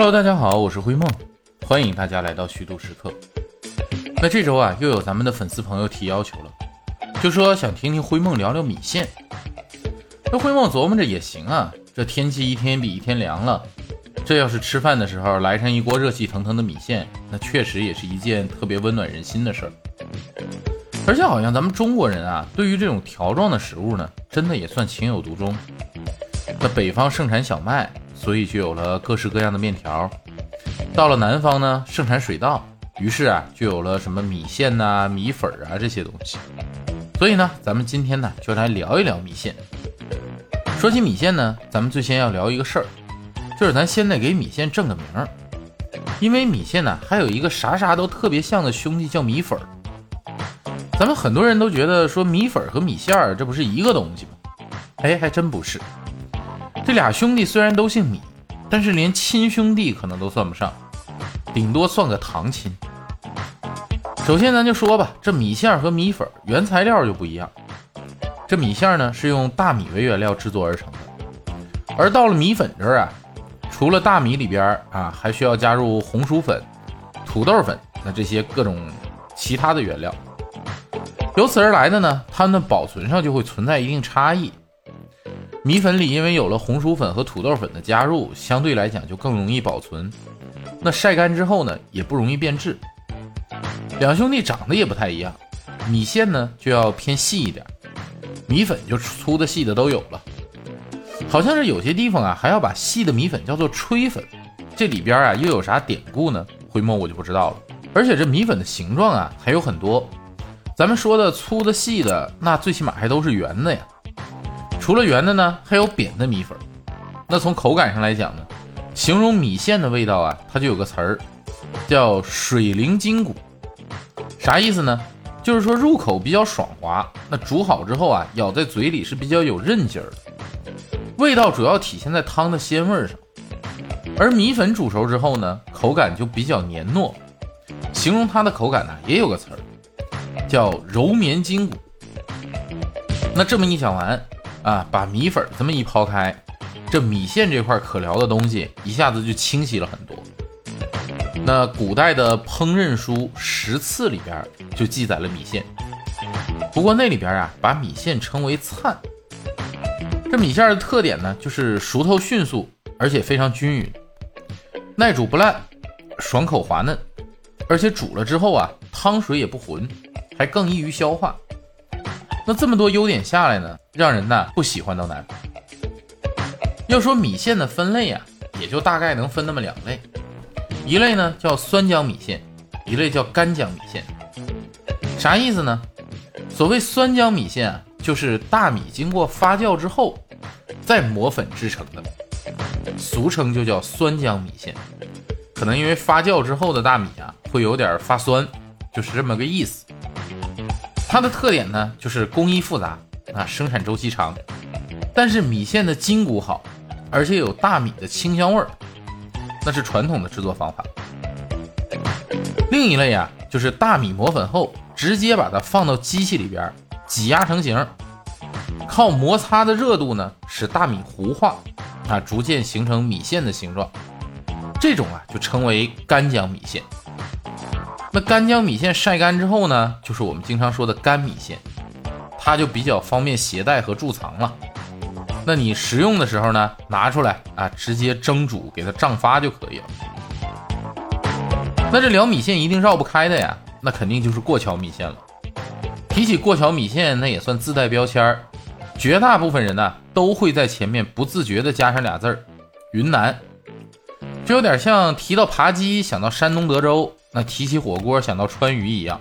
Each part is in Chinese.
Hello，大家好，我是灰梦，欢迎大家来到虚度时刻。那这周啊，又有咱们的粉丝朋友提要求了，就说想听听灰梦聊聊米线。那灰梦琢磨着也行啊，这天气一天比一天凉了，这要是吃饭的时候来上一锅热气腾腾的米线，那确实也是一件特别温暖人心的事儿。而且好像咱们中国人啊，对于这种条状的食物呢，真的也算情有独钟。那北方盛产小麦。所以就有了各式各样的面条。到了南方呢，盛产水稻，于是啊，就有了什么米线呐、米粉啊这些东西。所以呢，咱们今天呢，就来聊一聊米线。说起米线呢，咱们最先要聊一个事儿，就是咱先得给米线正个名儿。因为米线呢，还有一个啥啥都特别像的兄弟叫米粉儿。咱们很多人都觉得说米粉和米线儿这不是一个东西吗？哎，还真不是。这俩兄弟虽然都姓米，但是连亲兄弟可能都算不上，顶多算个堂亲。首先咱就说吧，这米线和米粉原材料就不一样。这米线呢是用大米为原料制作而成的，而到了米粉这儿啊，除了大米里边啊，还需要加入红薯粉、土豆粉，那这些各种其他的原料。由此而来的呢，它们保存上就会存在一定差异。米粉里因为有了红薯粉和土豆粉的加入，相对来讲就更容易保存。那晒干之后呢，也不容易变质。两兄弟长得也不太一样，米线呢就要偏细一点，米粉就粗的细的都有了。好像是有些地方啊还要把细的米粉叫做吹粉，这里边啊又有啥典故呢？回眸我就不知道了。而且这米粉的形状啊还有很多，咱们说的粗的细的，那最起码还都是圆的呀。除了圆的呢，还有扁的米粉。那从口感上来讲呢，形容米线的味道啊，它就有个词儿，叫水灵筋骨。啥意思呢？就是说入口比较爽滑，那煮好之后啊，咬在嘴里是比较有韧劲儿的。味道主要体现在汤的鲜味上。而米粉煮熟之后呢，口感就比较黏糯。形容它的口感呢，也有个词儿，叫柔绵筋骨。那这么一讲完。啊，把米粉这么一抛开，这米线这块可聊的东西一下子就清晰了很多。那古代的烹饪书《食次》里边就记载了米线，不过那里边啊把米线称为灿。这米线的特点呢，就是熟透迅速，而且非常均匀，耐煮不烂，爽口滑嫩，而且煮了之后啊汤水也不浑，还更易于消化。那这么多优点下来呢，让人呢不喜欢都难。要说米线的分类啊，也就大概能分那么两类，一类呢叫酸浆米线，一类叫干浆米线。啥意思呢？所谓酸浆米线啊，就是大米经过发酵之后再磨粉制成的，俗称就叫酸浆米线。可能因为发酵之后的大米啊会有点发酸，就是这么个意思。它的特点呢，就是工艺复杂啊，生产周期长，但是米线的筋骨好，而且有大米的清香味儿，那是传统的制作方法。另一类啊，就是大米磨粉后，直接把它放到机器里边挤压成型，靠摩擦的热度呢，使大米糊化啊，逐渐形成米线的形状。这种啊，就称为干浆米线。那干将米线晒干之后呢，就是我们经常说的干米线，它就比较方便携带和贮藏了。那你食用的时候呢，拿出来啊，直接蒸煮给它胀发就可以了。那这聊米线一定绕不开的呀，那肯定就是过桥米线了。提起过桥米线，那也算自带标签儿，绝大部分人呢都会在前面不自觉地加上俩字儿“云南”，就有点像提到扒鸡想到山东德州。那提起火锅想到川渝一样，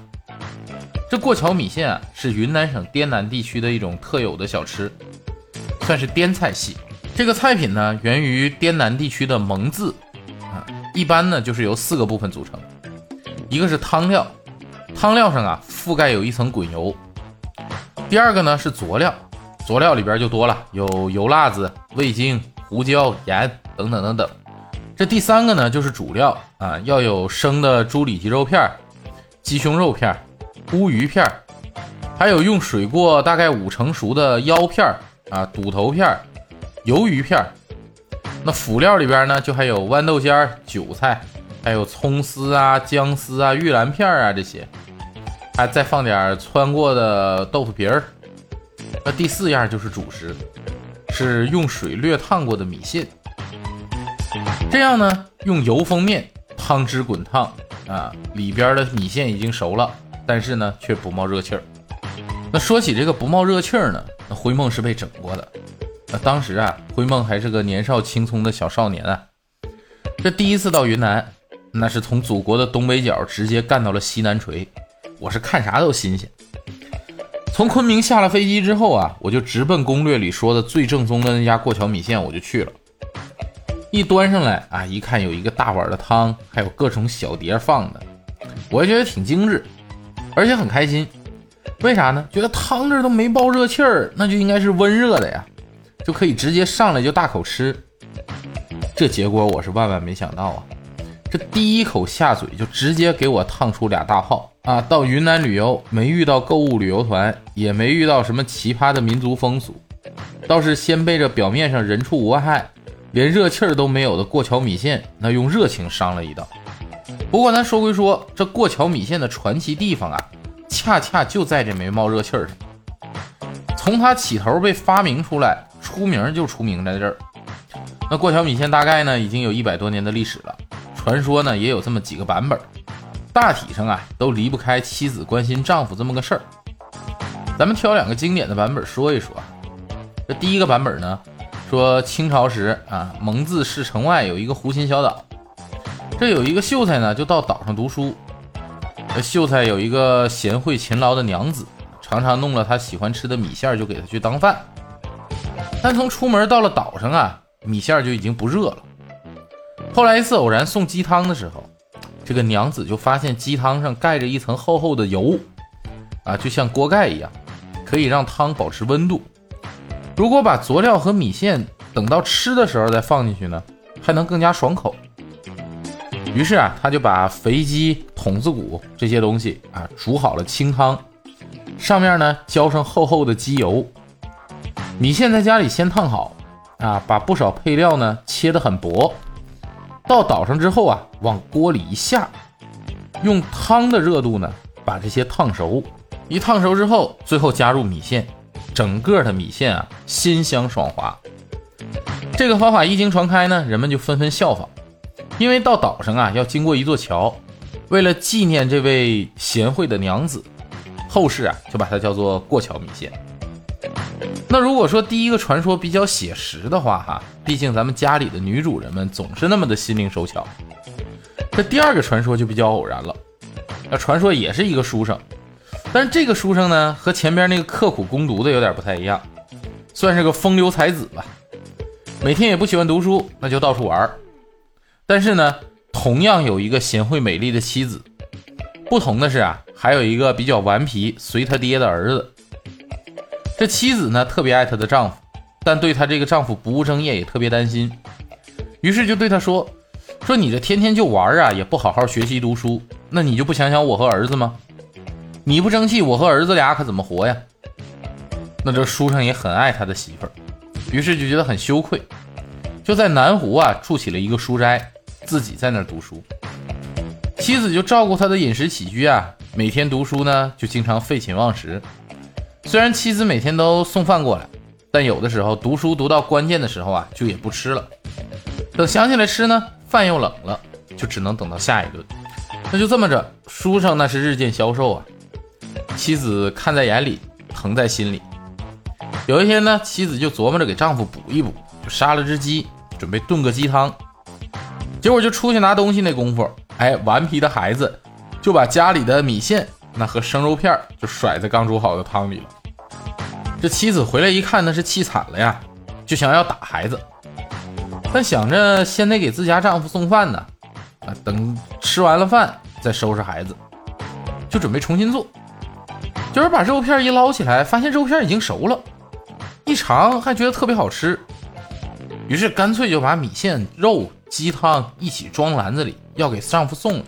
这过桥米线啊是云南省滇南地区的一种特有的小吃，算是滇菜系。这个菜品呢源于滇南地区的蒙自啊，一般呢就是由四个部分组成，一个是汤料，汤料上啊覆盖有一层滚油；第二个呢是佐料，佐料里边就多了，有油辣子、味精、胡椒、盐等等等等。这第三个呢，就是主料啊，要有生的猪里脊肉片、鸡胸肉片、乌鱼片，还有用水过大概五成熟的腰片啊、肚头片、鱿鱼片，那辅料里边呢，就还有豌豆尖、韭菜，还有葱丝啊、姜丝啊、玉兰片啊这些，还再放点汆过的豆腐皮儿。那第四样就是主食，是用水略烫过的米线。这样呢，用油封面，汤汁滚烫啊，里边的米线已经熟了，但是呢，却不冒热气儿。那说起这个不冒热气儿呢，那灰梦是被整过的。那当时啊，灰梦还是个年少青葱的小少年啊。这第一次到云南，那是从祖国的东北角直接干到了西南陲，我是看啥都新鲜。从昆明下了飞机之后啊，我就直奔攻略里说的最正宗的那家过桥米线，我就去了。一端上来啊，一看有一个大碗的汤，还有各种小碟放的，我觉得挺精致，而且很开心。为啥呢？觉得汤这都没爆热气儿，那就应该是温热的呀。就可以直接上来就大口吃，这结果我是万万没想到啊！这第一口下嘴就直接给我烫出俩大泡啊！到云南旅游没遇到购物旅游团，也没遇到什么奇葩的民族风俗，倒是先被这表面上人畜无害、连热气儿都没有的过桥米线，那用热情伤了一道。不过咱说归说，这过桥米线的传奇地方啊，恰恰就在这没冒热气儿上。从它起头被发明出来。出名就出名在这儿。那过桥米线大概呢已经有一百多年的历史了，传说呢也有这么几个版本，大体上啊都离不开妻子关心丈夫这么个事儿。咱们挑两个经典的版本说一说。这第一个版本呢，说清朝时啊蒙自市城外有一个湖心小岛，这有一个秀才呢就到岛上读书。这秀才有一个贤惠勤劳的娘子，常常弄了他喜欢吃的米线就给他去当饭。但从出门到了岛上啊，米线就已经不热了。后来一次偶然送鸡汤的时候，这个娘子就发现鸡汤上盖着一层厚厚的油，啊，就像锅盖一样，可以让汤保持温度。如果把佐料和米线等到吃的时候再放进去呢，还能更加爽口。于是啊，他就把肥鸡、筒子骨这些东西啊煮好了清汤，上面呢浇上厚厚的鸡油。米线在家里先烫好，啊，把不少配料呢切得很薄，到岛上之后啊，往锅里一下，用汤的热度呢把这些烫熟，一烫熟之后，最后加入米线，整个的米线啊鲜香爽滑。这个方法一经传开呢，人们就纷纷效仿，因为到岛上啊要经过一座桥，为了纪念这位贤惠的娘子，后世啊就把它叫做过桥米线。那如果说第一个传说比较写实的话，哈，毕竟咱们家里的女主人们总是那么的心灵手巧。这第二个传说就比较偶然了。那传说也是一个书生，但是这个书生呢和前边那个刻苦攻读的有点不太一样，算是个风流才子吧。每天也不喜欢读书，那就到处玩。但是呢，同样有一个贤惠美丽的妻子。不同的是啊，还有一个比较顽皮随他爹的儿子。这妻子呢，特别爱她的丈夫，但对她这个丈夫不务正业也特别担心，于是就对他说：“说你这天天就玩啊，也不好好学习读书，那你就不想想我和儿子吗？你不争气，我和儿子俩可怎么活呀？”那这书生也很爱他的媳妇儿，于是就觉得很羞愧，就在南湖啊住起了一个书斋，自己在那儿读书。妻子就照顾他的饮食起居啊，每天读书呢就经常废寝忘食。虽然妻子每天都送饭过来，但有的时候读书读到关键的时候啊，就也不吃了。等想起来吃呢，饭又冷了，就只能等到下一顿。那就这么着，书生那是日渐消瘦啊。妻子看在眼里，疼在心里。有一天呢，妻子就琢磨着给丈夫补一补，就杀了只鸡，准备炖个鸡汤。结果就出去拿东西那功夫，哎，顽皮的孩子就把家里的米线那和生肉片就甩在刚煮好的汤里了。这妻子回来一看，那是气惨了呀，就想要打孩子，但想着先得给自家丈夫送饭呢，啊，等吃完了饭再收拾孩子，就准备重新做。就是把肉片一捞起来，发现肉片已经熟了，一尝还觉得特别好吃，于是干脆就把米线、肉、鸡汤一起装篮子里，要给丈夫送来。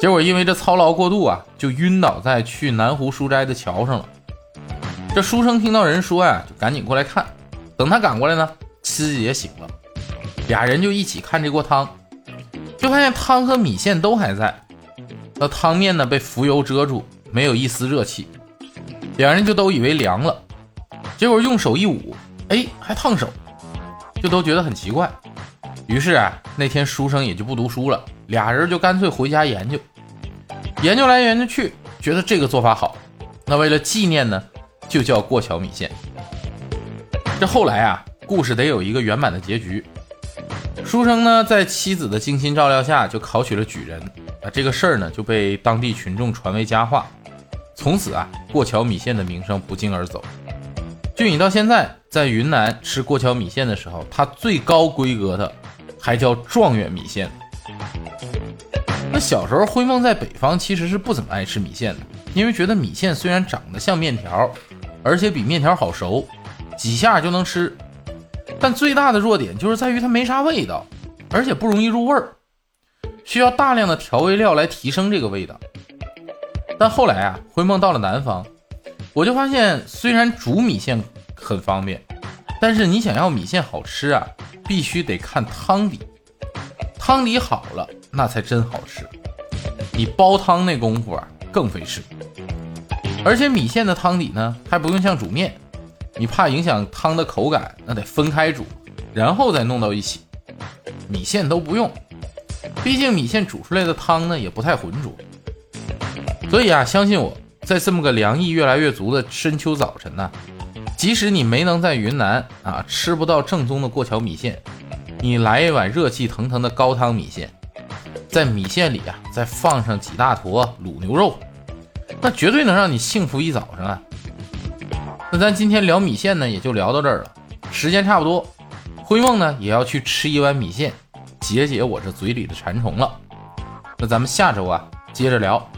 结果因为这操劳过度啊，就晕倒在去南湖书斋的桥上了。这书生听到人说呀，就赶紧过来看。等他赶过来呢，妻子也醒了，俩人就一起看这锅汤，就发现汤和米线都还在，那汤面呢被浮油遮住，没有一丝热气，两人就都以为凉了，结果用手一捂，哎，还烫手，就都觉得很奇怪。于是啊，那天书生也就不读书了，俩人就干脆回家研究，研究来研究去，觉得这个做法好，那为了纪念呢，就叫过桥米线。这后来啊，故事得有一个圆满的结局。书生呢，在妻子的精心照料下，就考取了举人啊。这个事儿呢，就被当地群众传为佳话。从此啊，过桥米线的名声不胫而走。就你到现在在云南吃过桥米线的时候，它最高规格的还叫状元米线。那小时候，灰梦在北方其实是不怎么爱吃米线的，因为觉得米线虽然长得像面条，而且比面条好熟。几下就能吃，但最大的弱点就是在于它没啥味道，而且不容易入味儿，需要大量的调味料来提升这个味道。但后来啊，灰梦到了南方，我就发现虽然煮米线很方便，但是你想要米线好吃啊，必须得看汤底，汤底好了那才真好吃。你煲汤那功夫啊更费事，而且米线的汤底呢还不用像煮面。你怕影响汤的口感，那得分开煮，然后再弄到一起。米线都不用，毕竟米线煮出来的汤呢也不太浑浊。所以啊，相信我在这么个凉意越来越足的深秋早晨呢，即使你没能在云南啊吃不到正宗的过桥米线，你来一碗热气腾腾的高汤米线，在米线里啊再放上几大坨卤牛肉，那绝对能让你幸福一早上啊！那咱今天聊米线呢，也就聊到这儿了。时间差不多，灰梦呢也要去吃一碗米线，解解我这嘴里的馋虫了。那咱们下周啊接着聊。